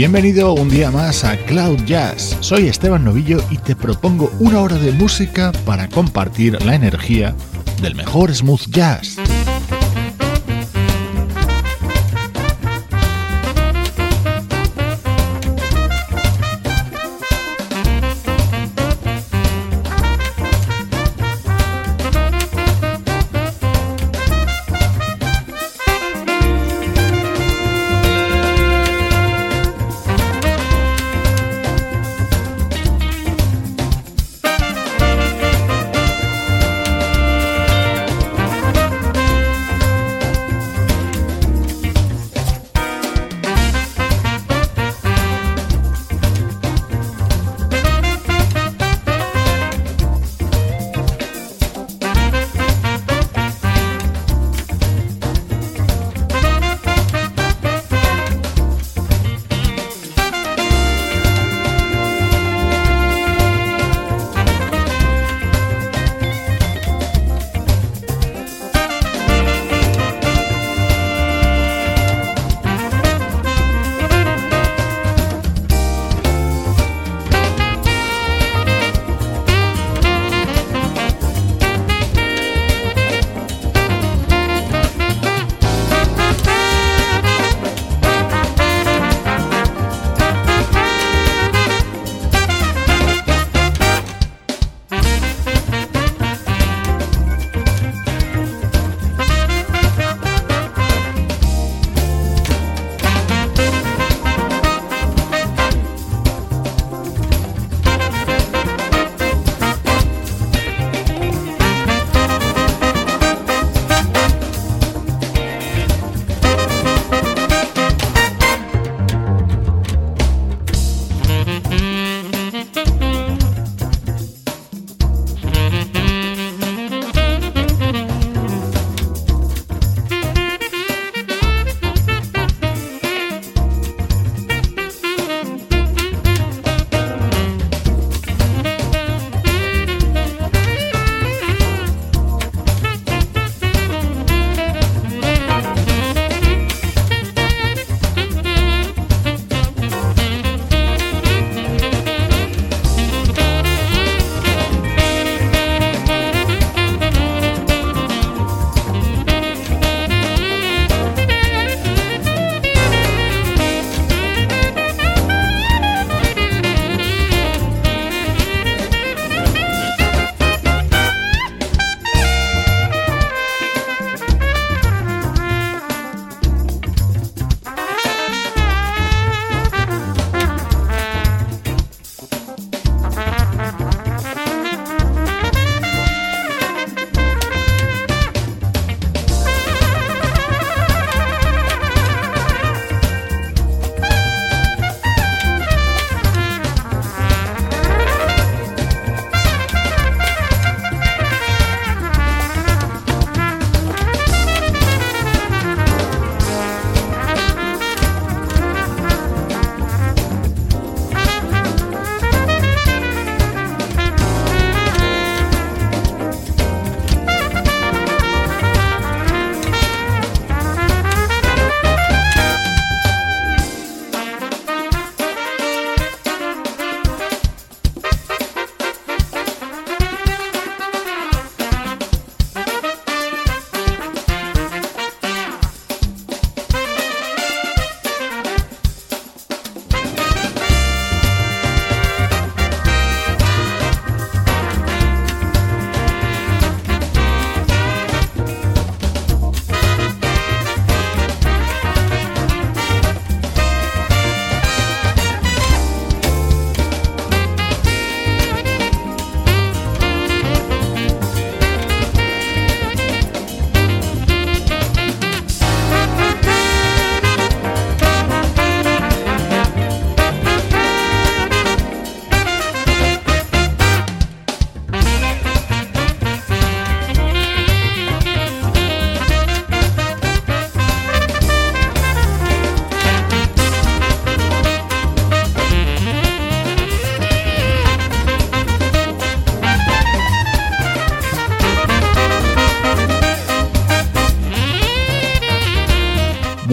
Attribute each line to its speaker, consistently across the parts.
Speaker 1: Bienvenido un día más a Cloud Jazz. Soy Esteban Novillo y te propongo una hora de música para compartir la energía del mejor smooth jazz.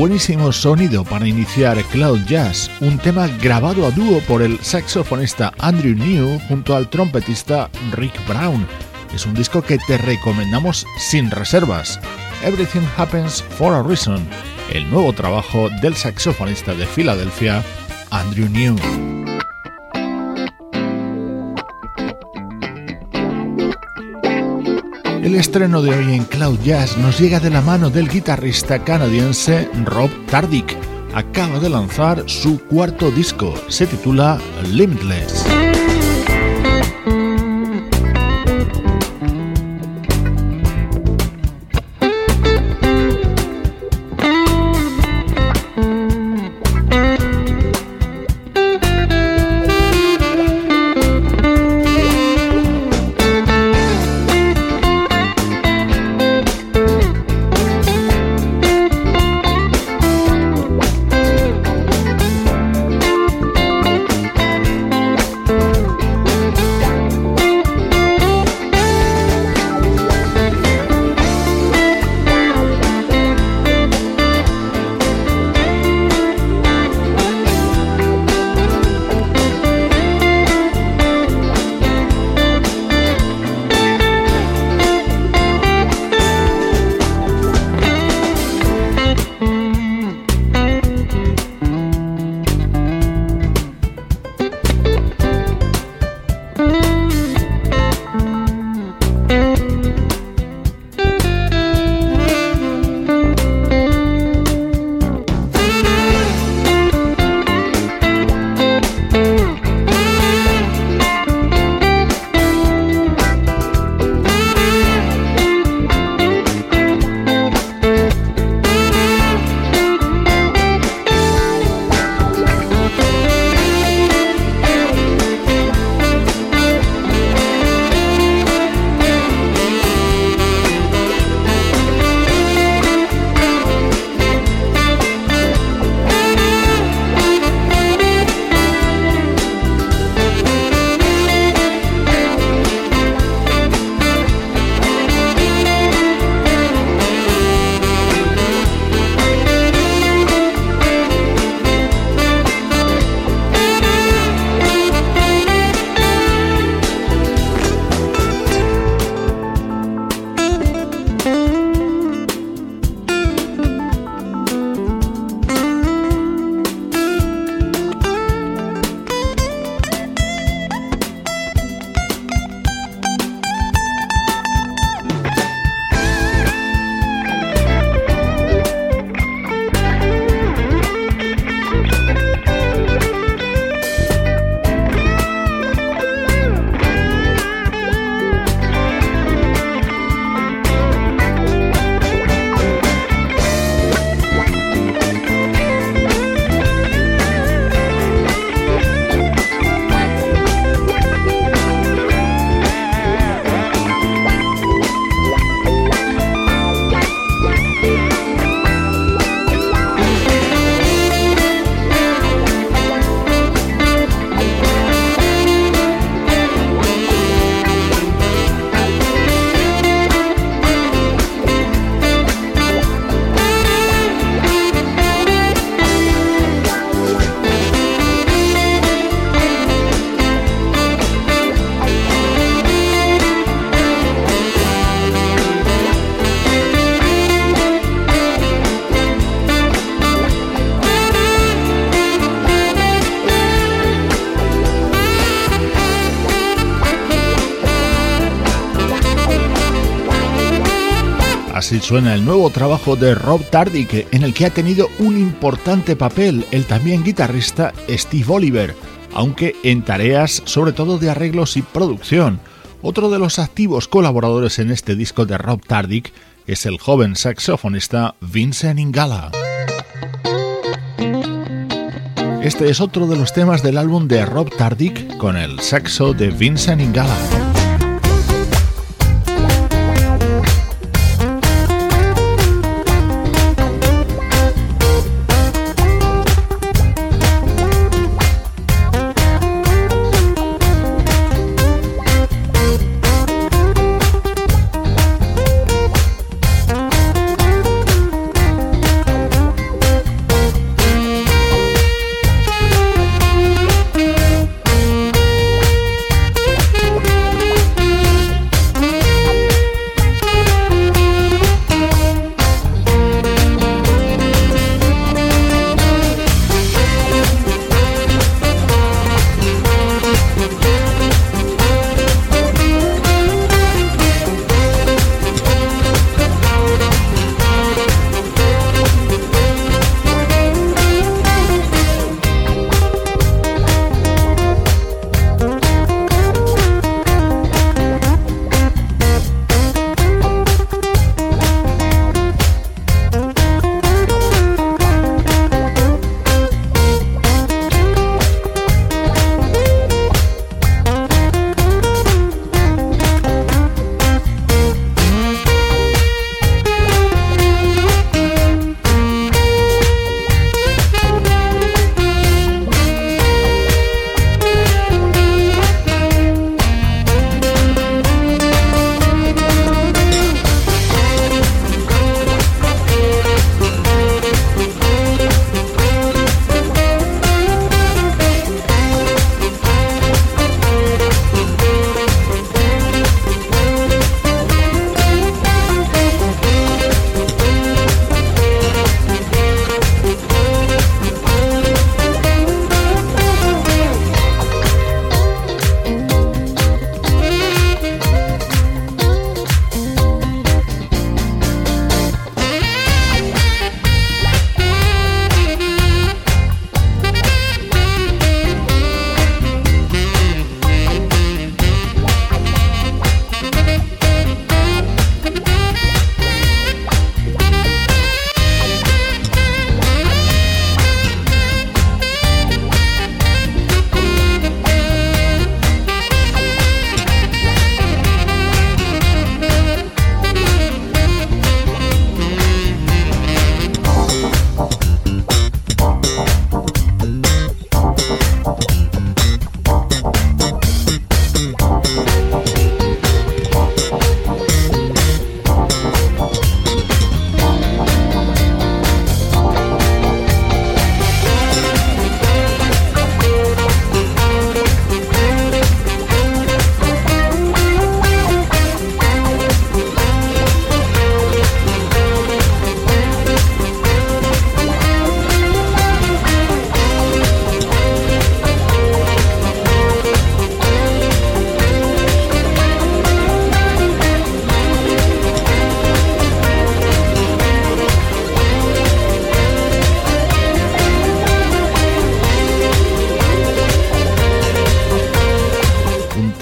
Speaker 1: Buenísimo sonido para iniciar Cloud Jazz, un tema grabado a dúo por el saxofonista Andrew New junto al trompetista Rick Brown. Es un disco que te recomendamos sin reservas. Everything Happens for a Reason, el nuevo trabajo del saxofonista de Filadelfia, Andrew New. El estreno de hoy en Cloud Jazz nos llega de la mano del guitarrista canadiense Rob Tardick. Acaba de lanzar su cuarto disco, se titula Limitless. Suena el nuevo trabajo de Rob Tardick, en el que ha tenido un importante papel el también guitarrista Steve Oliver, aunque en tareas sobre todo de arreglos y producción. Otro de los activos colaboradores en este disco de Rob Tardick es el joven saxofonista Vincent Ingala. Este es otro de los temas del álbum de Rob Tardick con el saxo de Vincent Ingala.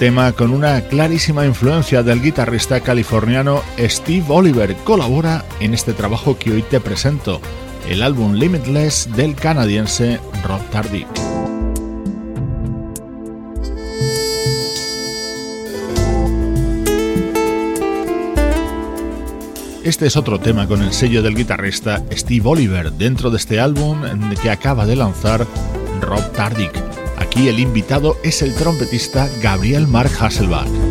Speaker 1: Tema con una clarísima influencia del guitarrista californiano Steve Oliver. Colabora en este trabajo que hoy te presento, el álbum Limitless del canadiense Rob Tardy. Este es otro tema con el sello del guitarrista Steve Oliver dentro de este álbum que acaba de lanzar Rob Tardick. Aquí el invitado es el trompetista Gabriel Mark Hasselbach.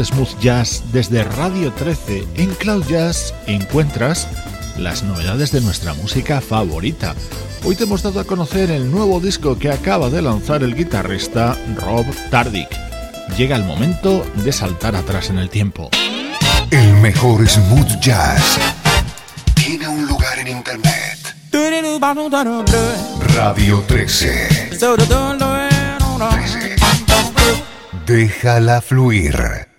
Speaker 1: Smooth jazz desde Radio 13. En Cloud Jazz encuentras las novedades de nuestra música favorita. Hoy te hemos dado a conocer el nuevo disco que acaba de lanzar el guitarrista Rob Tardick. llega el momento de saltar atrás en el tiempo.
Speaker 2: El mejor smooth jazz tiene un lugar en internet. Radio 13. 13. Déjala fluir.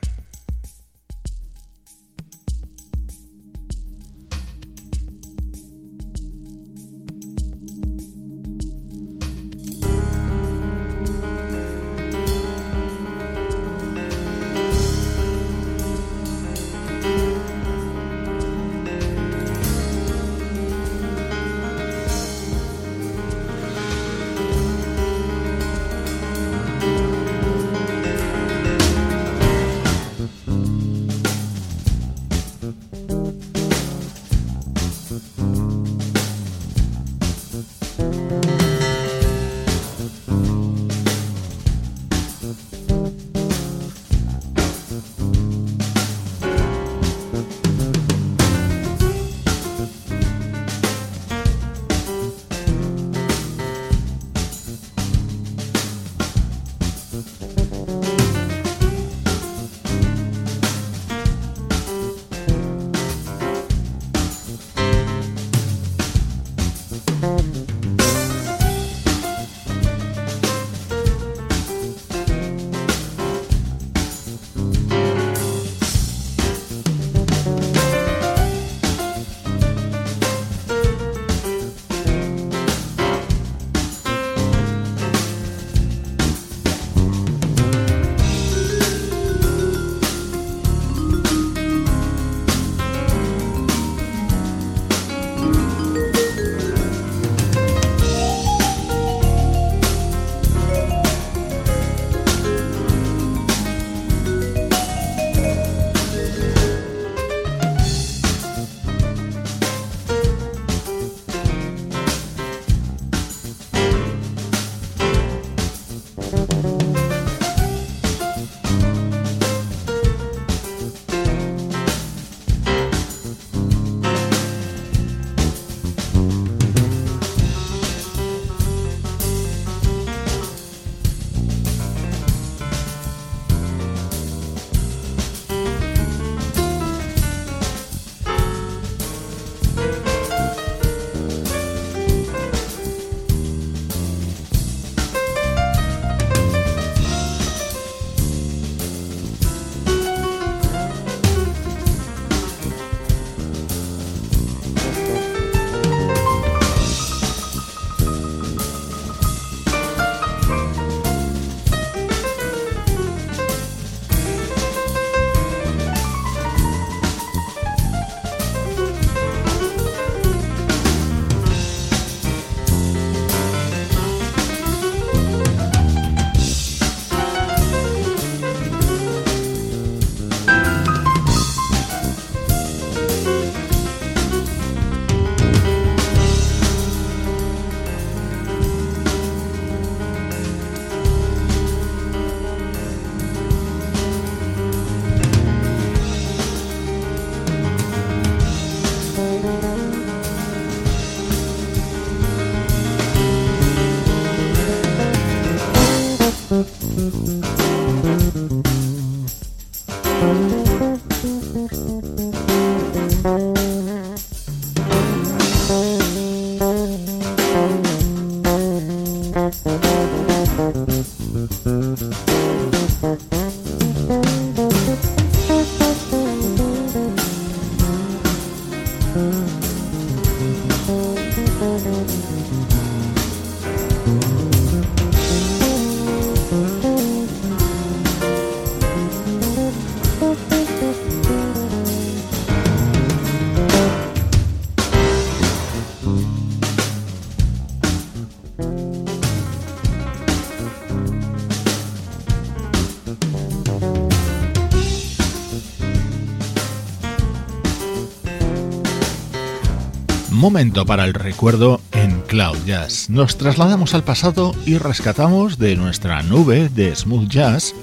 Speaker 1: Momento para el recuerdo en Cloud Jazz. Nos trasladamos al pasado y rescatamos de nuestra nube de smooth jazz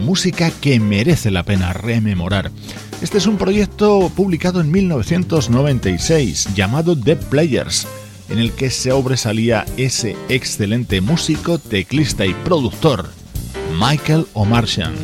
Speaker 1: música que merece la pena rememorar. Este es un proyecto publicado en 1996 llamado The Players, en el que se sobresalía ese excelente músico, teclista y productor, Michael O'Martian.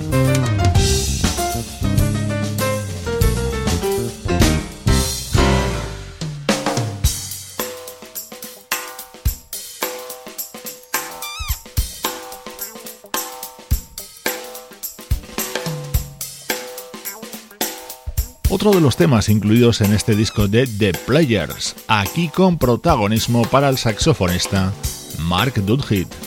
Speaker 1: Otro de los temas incluidos en este disco de The Players, aquí con protagonismo para el saxofonista Mark Dudhit.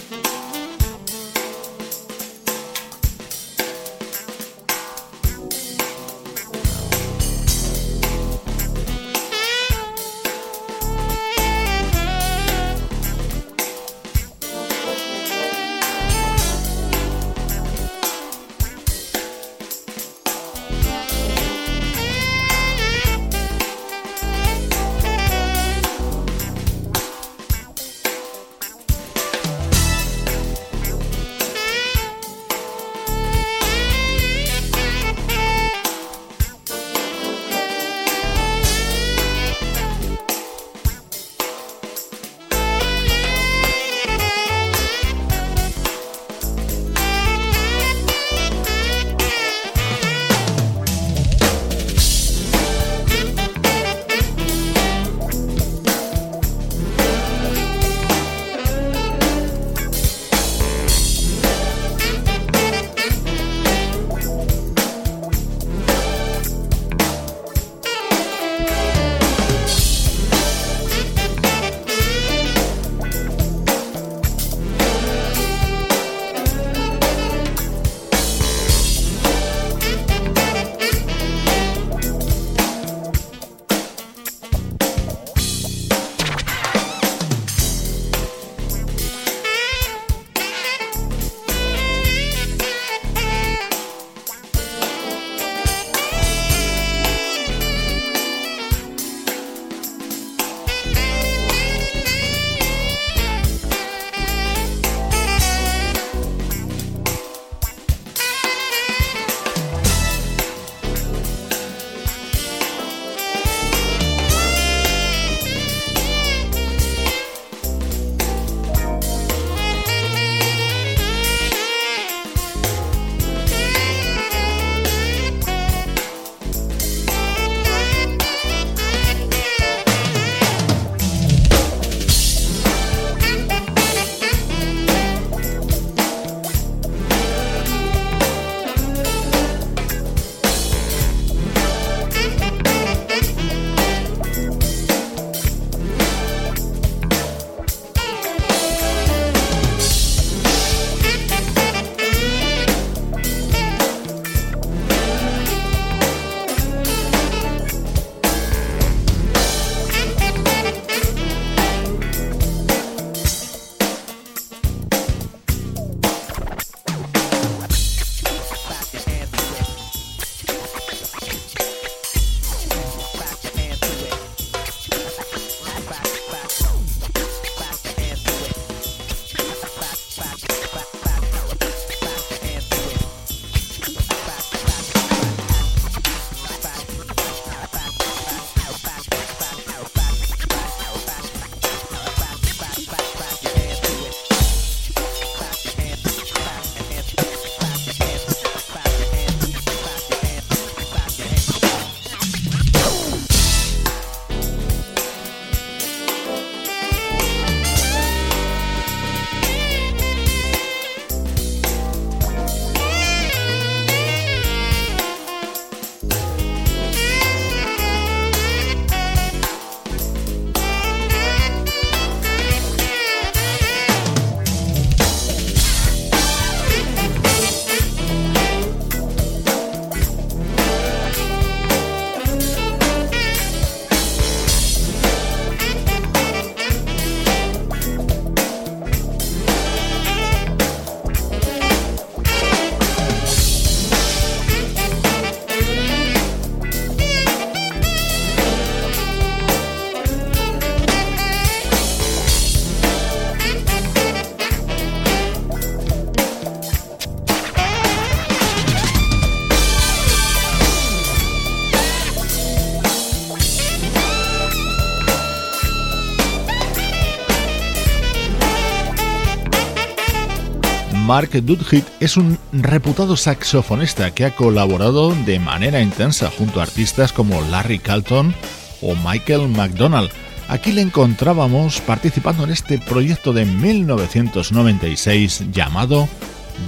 Speaker 1: Mark Dudhit es un reputado saxofonista que ha colaborado de manera intensa junto a artistas como Larry Carlton o Michael McDonald. Aquí le encontrábamos participando en este proyecto de 1996 llamado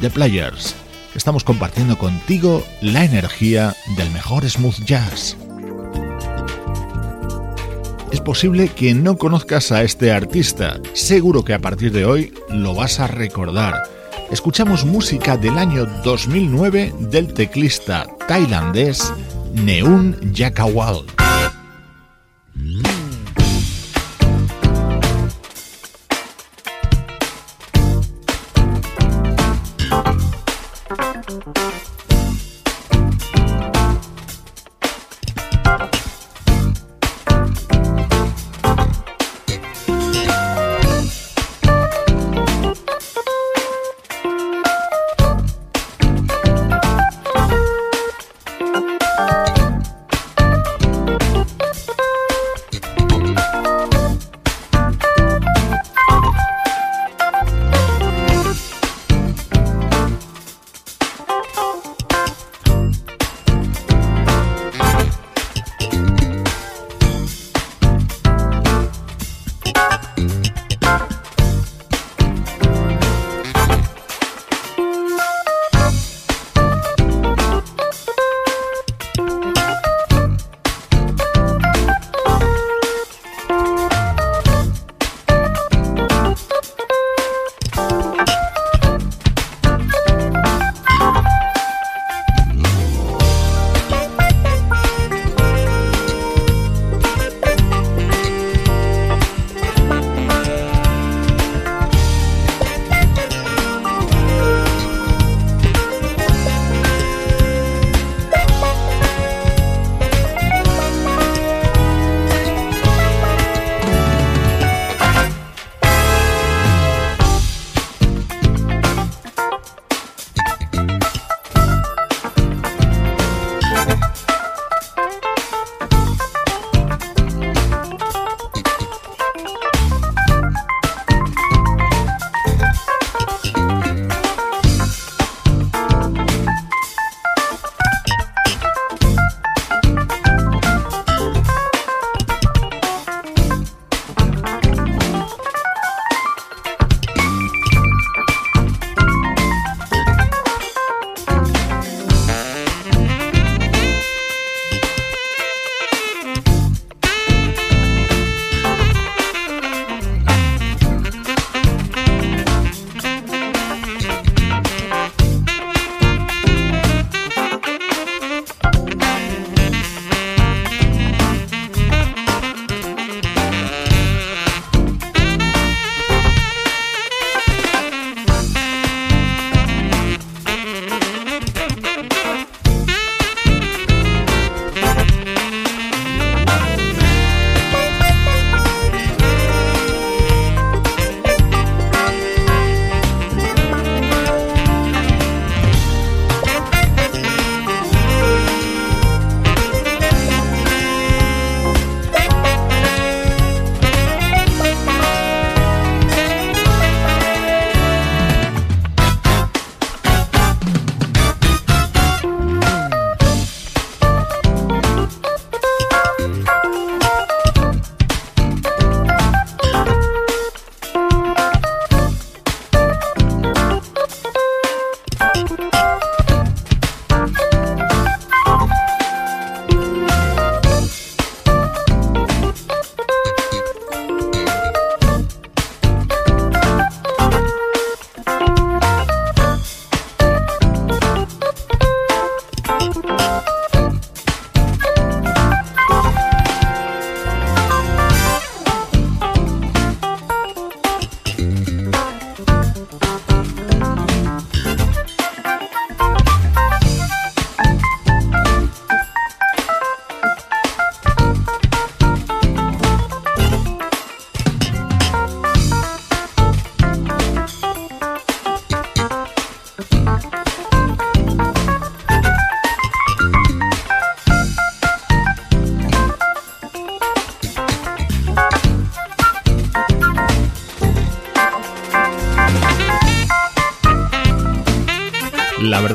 Speaker 1: The Players. Estamos compartiendo contigo la energía del mejor smooth jazz. Es posible que no conozcas a este artista, seguro que a partir de hoy lo vas a recordar. Escuchamos música del año 2009 del teclista tailandés Neun Yakawal.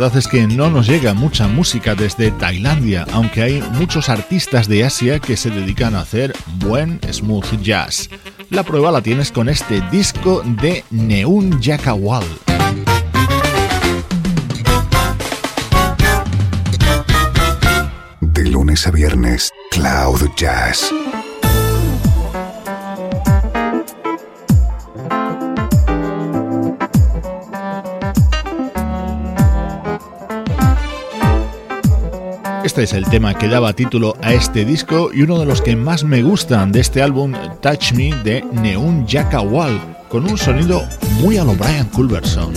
Speaker 1: Verdad es que no nos llega mucha música desde Tailandia, aunque hay muchos artistas de Asia que se dedican a hacer buen smooth jazz. La prueba la tienes con este disco de Neun Yakawal.
Speaker 2: De lunes a viernes, Cloud Jazz
Speaker 1: Este es el tema que daba título a este disco y uno de los que más me gustan de este álbum Touch Me de Neun Wall, con un sonido muy a lo Brian Culberson.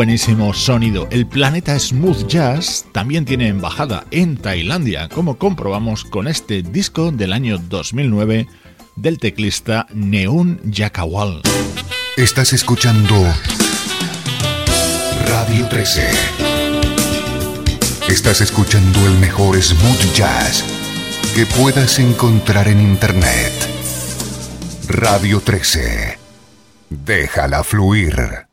Speaker 1: Buenísimo sonido. El planeta Smooth Jazz también tiene embajada en Tailandia, como comprobamos con este disco del año 2009 del teclista Neun Yakawal.
Speaker 3: Estás escuchando Radio 13. Estás escuchando el mejor smooth jazz que puedas encontrar en Internet. Radio 13. Déjala fluir.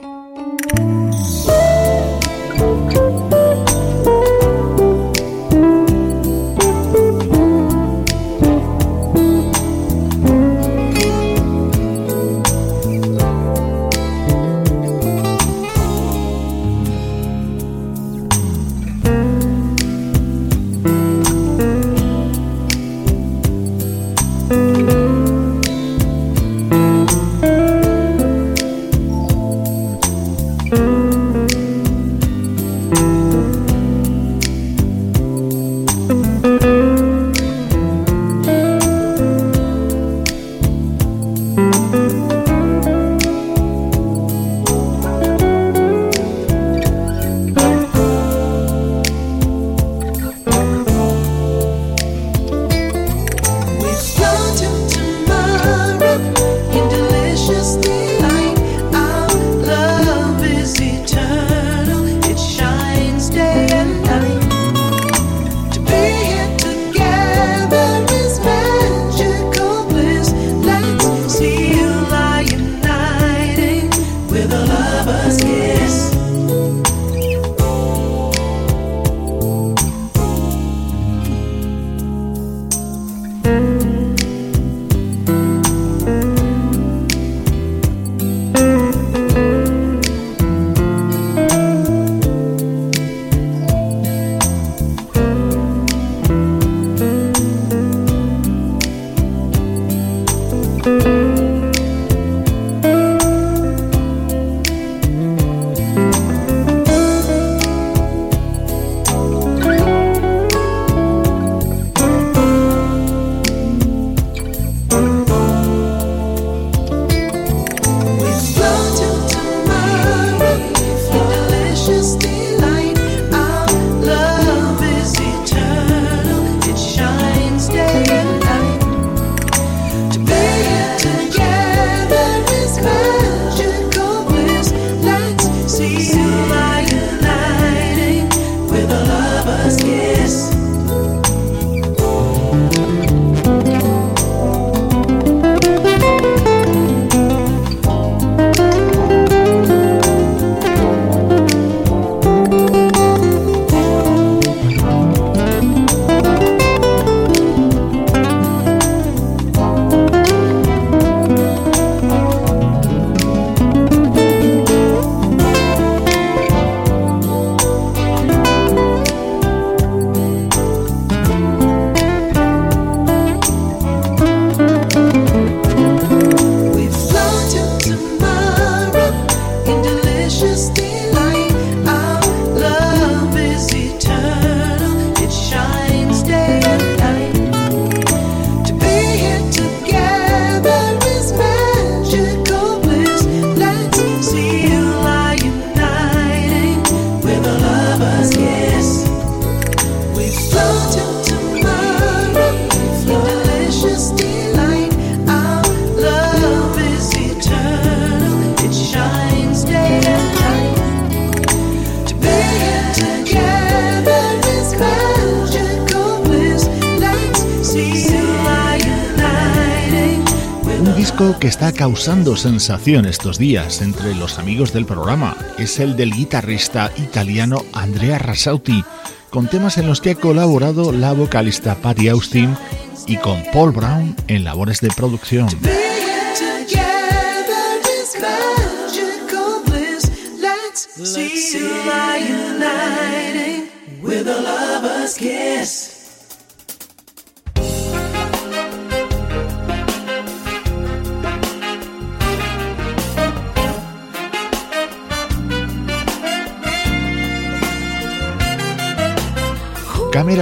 Speaker 1: Causando sensación estos días entre los amigos del programa es el del guitarrista italiano Andrea Rassauti, con temas en los que ha colaborado la vocalista Patty Austin y con Paul Brown en labores de producción.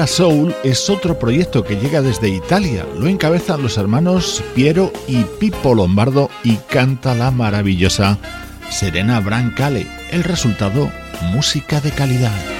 Speaker 1: Soul es otro proyecto que llega desde Italia. Lo encabezan los hermanos Piero y Pippo Lombardo y canta la maravillosa
Speaker 4: Serena Brancale. El resultado, música de calidad.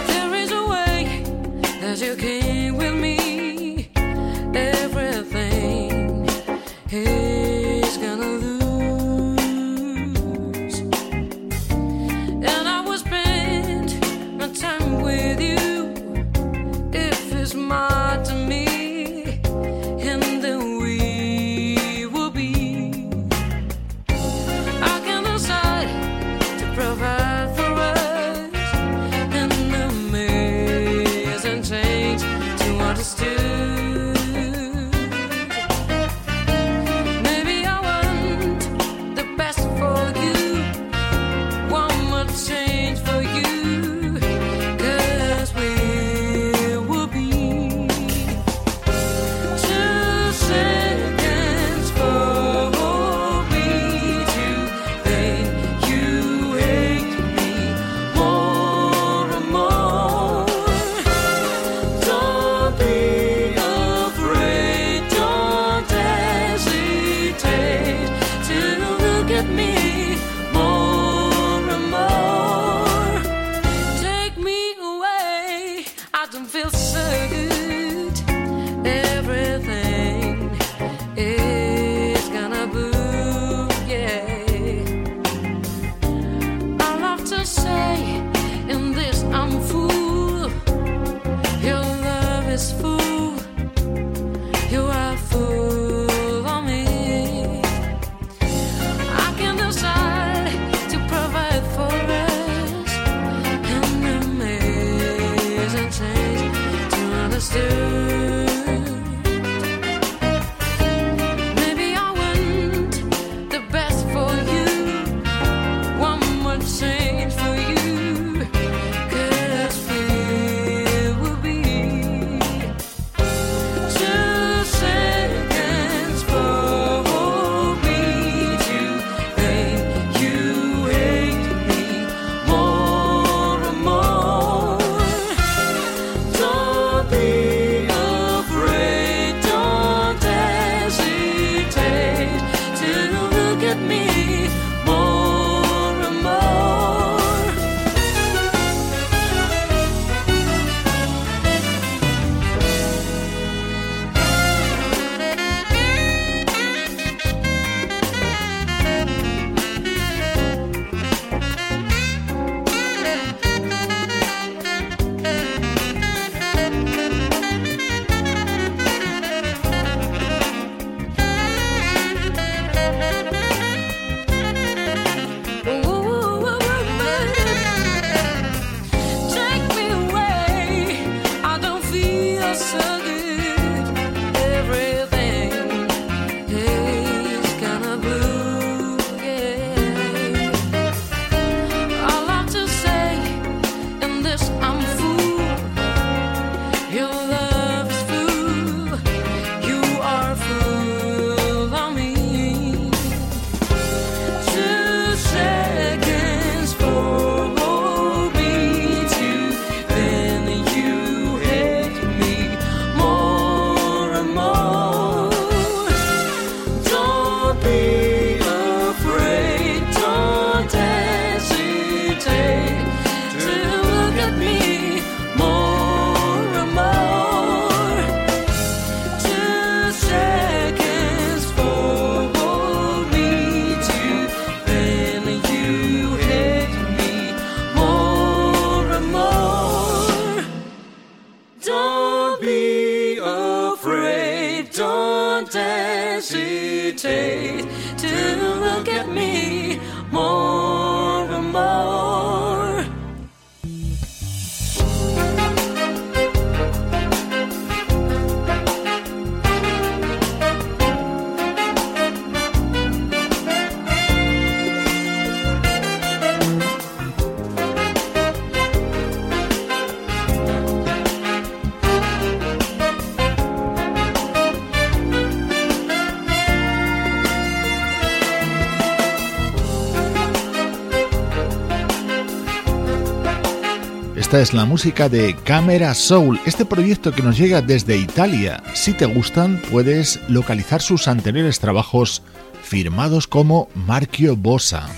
Speaker 4: Es la música de Camera Soul, este proyecto que nos llega desde Italia. Si te gustan, puedes localizar sus anteriores trabajos firmados como Marchio Bossa.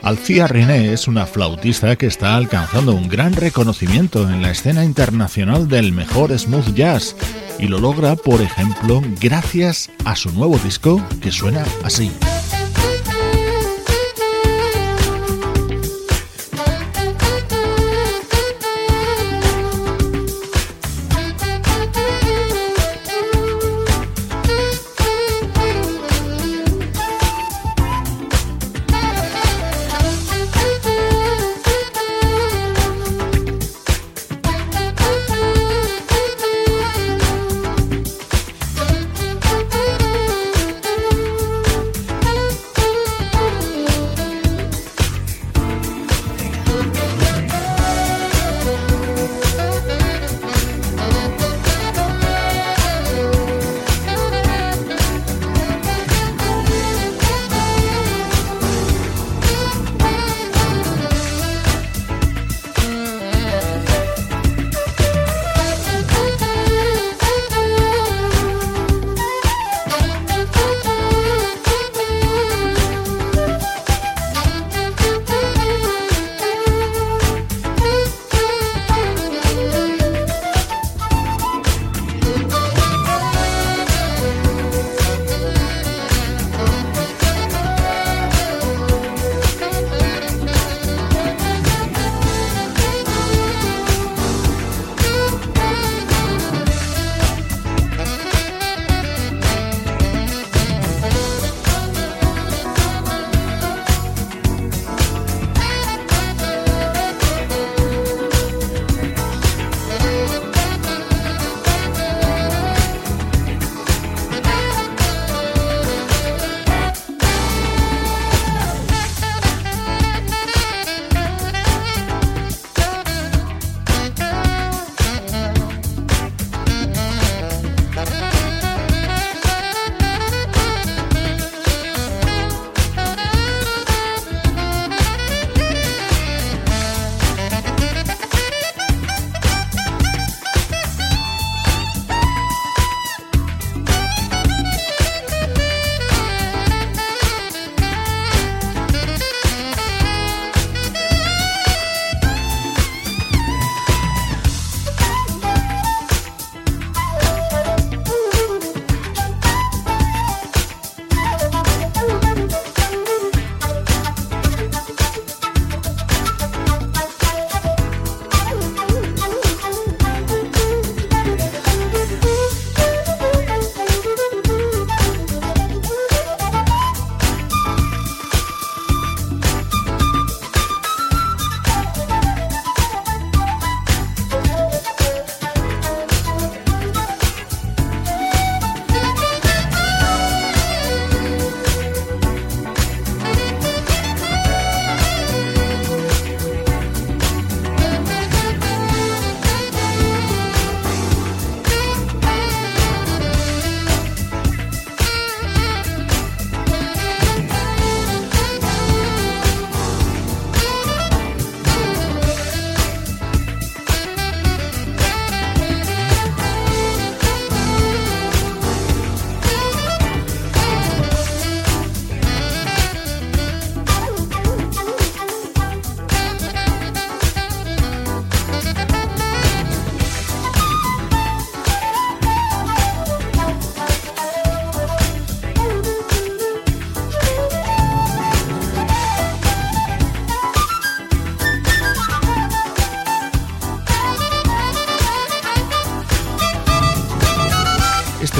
Speaker 1: Alcia René es una flautista que está alcanzando un gran reconocimiento en la escena internacional del mejor smooth jazz y lo logra, por ejemplo, gracias a su nuevo disco que suena así.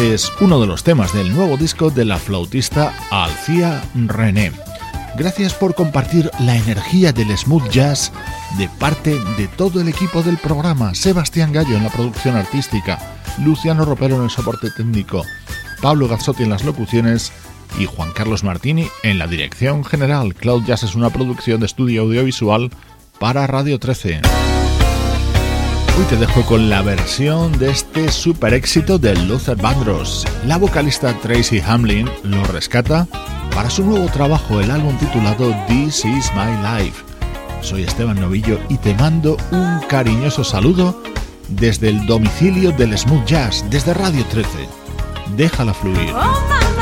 Speaker 1: Es uno de los temas del nuevo disco de la flautista Alcia René. Gracias por compartir la energía del smooth jazz de parte de todo el equipo del programa. Sebastián Gallo en la producción artística, Luciano Ropero en el soporte técnico, Pablo Gazzotti en las locuciones y Juan Carlos Martini en la dirección general. Cloud Jazz es una producción de estudio audiovisual para Radio 13. Hoy te dejo con la versión de este super éxito de Luther Vandross. La vocalista Tracy Hamlin lo rescata para su nuevo trabajo, el álbum titulado This Is My Life. Soy Esteban Novillo y te mando un cariñoso saludo desde el domicilio del Smooth Jazz, desde Radio 13. Déjala fluir. Oh,